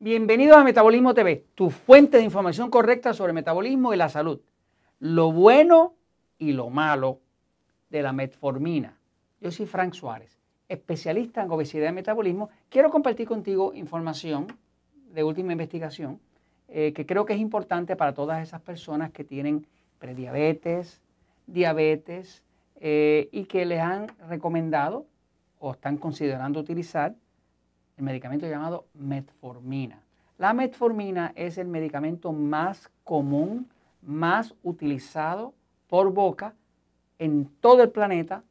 Bienvenidos a Metabolismo TV, tu fuente de información correcta sobre metabolismo y la salud. Lo bueno y lo malo de la metformina. Yo soy Frank Suárez, especialista en obesidad y metabolismo. Quiero compartir contigo información de última investigación eh, que creo que es importante para todas esas personas que tienen prediabetes, diabetes eh, y que les han recomendado o están considerando utilizar el medicamento llamado metformina. La metformina es el medicamento más común, más utilizado por boca en todo el planeta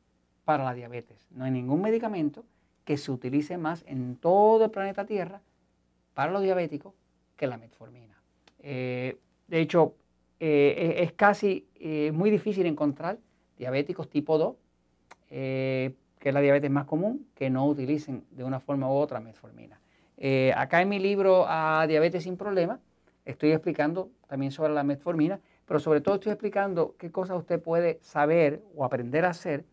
para la diabetes. No hay ningún medicamento que se utilice más en todo el planeta Tierra para los diabéticos que la metformina. Eh, de hecho, eh, es, casi eh, muy difícil encontrar diabéticos tipo 2 que es la diabetes más común, que no utilicen de una forma u otra metformina. Eh, acá en mi libro A Diabetes sin Problemas estoy explicando también sobre la metformina, pero sobre todo estoy explicando qué cosas usted puede saber o aprender a hacer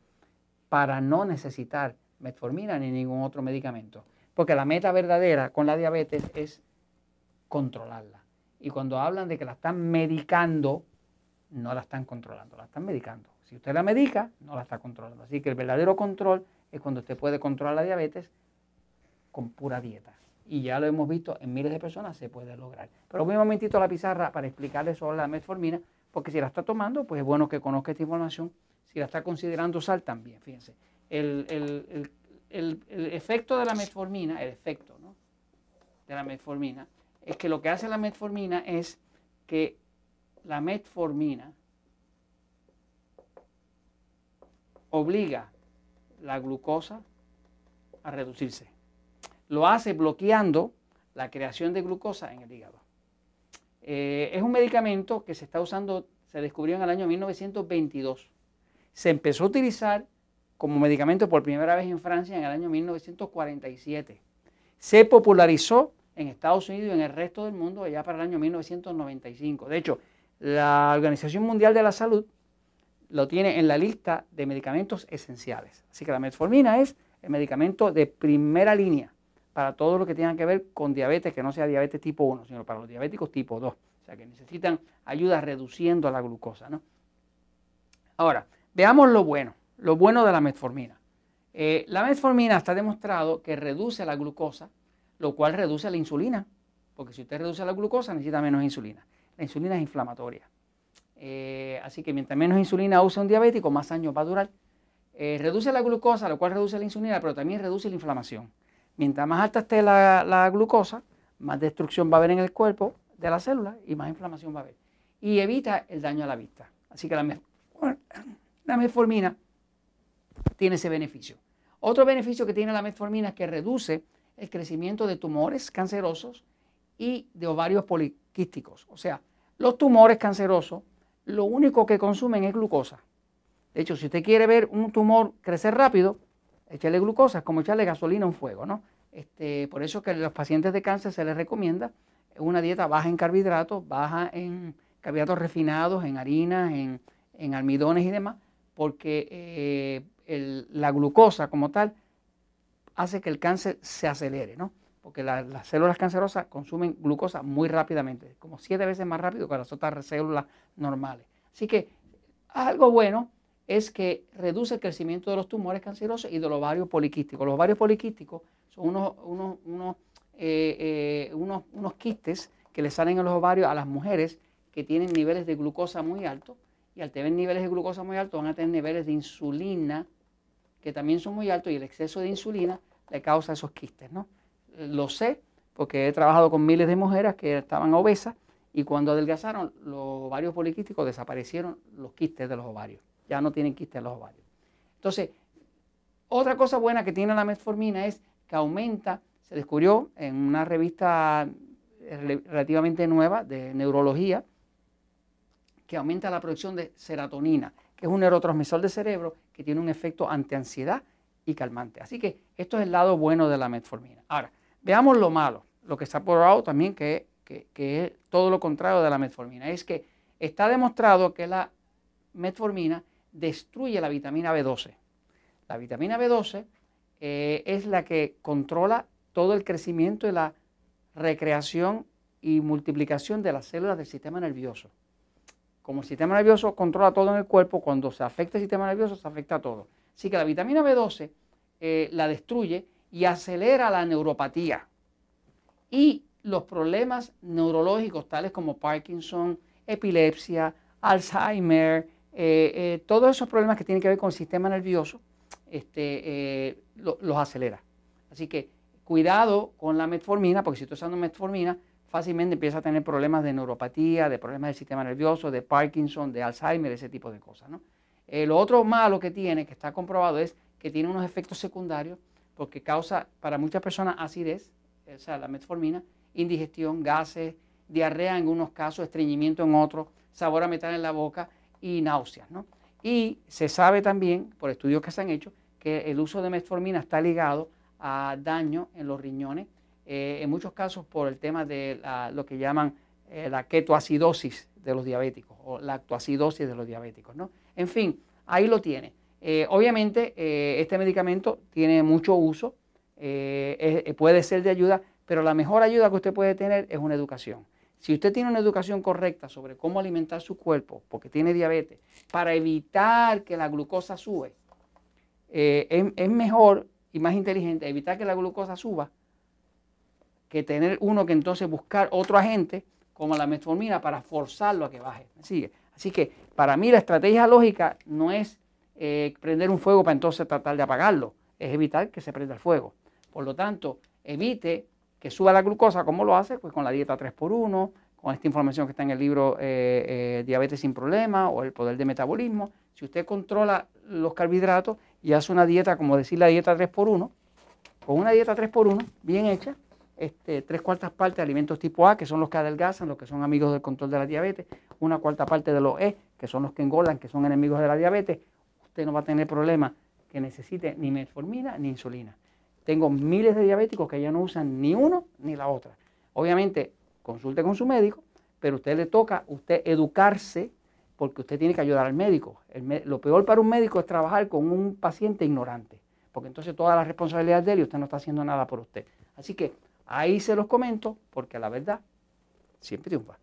para no necesitar metformina ni ningún otro medicamento. Porque la meta verdadera con la diabetes es controlarla. Y cuando hablan de que la están medicando, no la están controlando, la están medicando. Si usted la medica, no la está controlando. Así que el verdadero control es cuando usted puede controlar la diabetes con pura dieta. Y ya lo hemos visto en miles de personas, se puede lograr. Pero voy un momentito a la pizarra para explicarle sobre la metformina, porque si la está tomando, pues es bueno que conozca esta información. Si la está considerando usar, también, fíjense. El, efecto de la metformina, el efecto de la metformina, es que lo que hace la metformina es que la metformina obliga la glucosa a reducirse. Lo hace bloqueando la creación de glucosa en el hígado. Eh, es un medicamento que se está usando, se descubrió en el año 1922. Se empezó a utilizar como medicamento por primera vez en Francia en el año 1947. Se popularizó en Estados Unidos y en el resto del mundo allá para el año 1995. De hecho, la Organización Mundial de la Salud lo tiene en la lista de medicamentos esenciales. Así que la metformina es el medicamento de primera línea para todo lo que tenga que ver con diabetes, que no sea diabetes tipo 1, sino para los diabéticos tipo 2. O sea, que necesitan ayuda reduciendo la glucosa. ¿no? Ahora, veamos lo bueno, lo bueno de la metformina. Eh, la metformina está demostrado que reduce la glucosa, lo cual reduce la insulina, porque si usted reduce la glucosa necesita menos insulina. La insulina es inflamatoria. Eh, así que mientras menos insulina usa un diabético, más años va a durar. Eh, reduce la glucosa, lo cual reduce la insulina, pero también reduce la inflamación. Mientras más alta esté la, glucosa, más destrucción va a haber en el cuerpo de la célula y más inflamación va a haber. Y evita el daño a la vista. Así que la, la metformina tiene ese beneficio. Otro beneficio que tiene la metformina es que reduce el crecimiento de tumores cancerosos y de ovarios poliquísticos. O sea, los tumores cancerosos lo único que consumen es glucosa. De hecho, si usted quiere ver un tumor crecer rápido, échale glucosa, es como echarle gasolina a un fuego, ¿no? Este, por eso que a los pacientes de cáncer se les recomienda una dieta baja en carbohidratos, baja en carbohidratos refinados, en harinas, en, almidones y demás, porque eh, la glucosa como tal hace que el cáncer se acelere, ¿no? Porque las células cancerosas consumen glucosa muy rápidamente, como siete veces más rápido que las otras células normales. Así que algo bueno es que reduce el crecimiento de los tumores cancerosos y de los ovarios poliquísticos. Los ovarios poliquísticos son unos, unos, unos, eh, eh, unos, unos quistes que le salen a los ovarios a las mujeres que tienen niveles de glucosa muy altos y al tener niveles de glucosa muy altos van a tener niveles de insulina que también son muy altos y el exceso de insulina le causa esos quistes, ¿no? Lo sé porque he trabajado con miles de mujeres que estaban obesas y cuando adelgazaron los ovarios poliquísticos desaparecieron los quistes de los ovarios. Ya no tienen quistes los ovarios. Entonces, otra cosa buena que tiene la metformina es que aumenta, se descubrió en una revista relativamente nueva de neurología, que aumenta la producción de serotonina, que es un neurotransmisor del cerebro que tiene un efecto antiansiedad y calmante. Así que esto es el lado bueno de la metformina. Ahora, veamos lo malo, lo que está probado también que, es todo lo contrario de la metformina. Es que está demostrado que la metformina destruye la vitamina B12. La vitamina B12 eh, es la que controla todo el crecimiento y la recreación y multiplicación de las células del sistema nervioso. Como el sistema nervioso controla todo en el cuerpo, cuando se afecta el sistema nervioso, se afecta a todo. Así que la vitamina B12 eh, la destruye y acelera la neuropatía. Y los problemas neurológicos tales como Parkinson, epilepsia, Alzheimer, eh, eh, todos esos problemas que tienen que ver con el sistema nervioso, este, los acelera. Así que cuidado con la metformina, porque si estoy usando metformina, fácilmente empieza a tener problemas de neuropatía, de problemas del sistema nervioso, de Parkinson, de Alzheimer, ese tipo de cosas. ¿no? Eh, lo otro malo que tiene, que está comprobado, es que tiene unos efectos secundarios porque causa para muchas personas acidez, o sea, la metformina, indigestión, gases, diarrea en unos casos, estreñimiento en otros, sabor a metal en la boca y náuseas. ¿no? Y se sabe también, por estudios que se han hecho, que el uso de metformina está ligado a daño en los riñones, eh, en muchos casos por el tema de lo que llaman eh, la ketoacidosis de los diabéticos o la lactoacidosis de los diabéticos. ¿no? En fin, ahí lo tiene. Eh, obviamente este medicamento tiene mucho uso, puede ser de ayuda, pero la mejor ayuda que usted puede tener es una educación. Si usted tiene una educación correcta sobre cómo alimentar su cuerpo, porque tiene diabetes, para evitar que la glucosa sube, es mejor y más inteligente evitar que la glucosa suba que tener uno que entonces buscar otro agente como la metformina para forzarlo a que baje. sigue? Así que para mí la estrategia lógica no es eh, prender un fuego para entonces tratar de apagarlo, es evitar que se prenda el fuego. Por lo tanto, evite que suba la glucosa, ¿cómo lo hace? Pues con la dieta 3x1, con esta información que está en el libro eh, eh, Diabetes sin problema o el poder de metabolismo. Si usted controla los carbohidratos y hace una dieta, como decir la dieta 3x1, con una dieta 3x1 bien hecha, este, tres cuartas partes de alimentos tipo A, que son los que adelgazan, los que son amigos del control de la diabetes, una cuarta parte de los E, que son los que engordan, que son enemigos de la diabetes, usted no va a tener problema que necesite ni metformina ni insulina. Tengo miles de diabéticos que ya no usan ni uno ni la otra. Obviamente, consulte con su médico, pero a usted le toca usted educarse porque usted tiene que ayudar al médico. lo peor para un médico es trabajar con un paciente ignorante, porque entonces toda la responsabilidad de él y usted no está haciendo nada por usted. Así que Ahí se los comento porque la verdad siempre triunfa.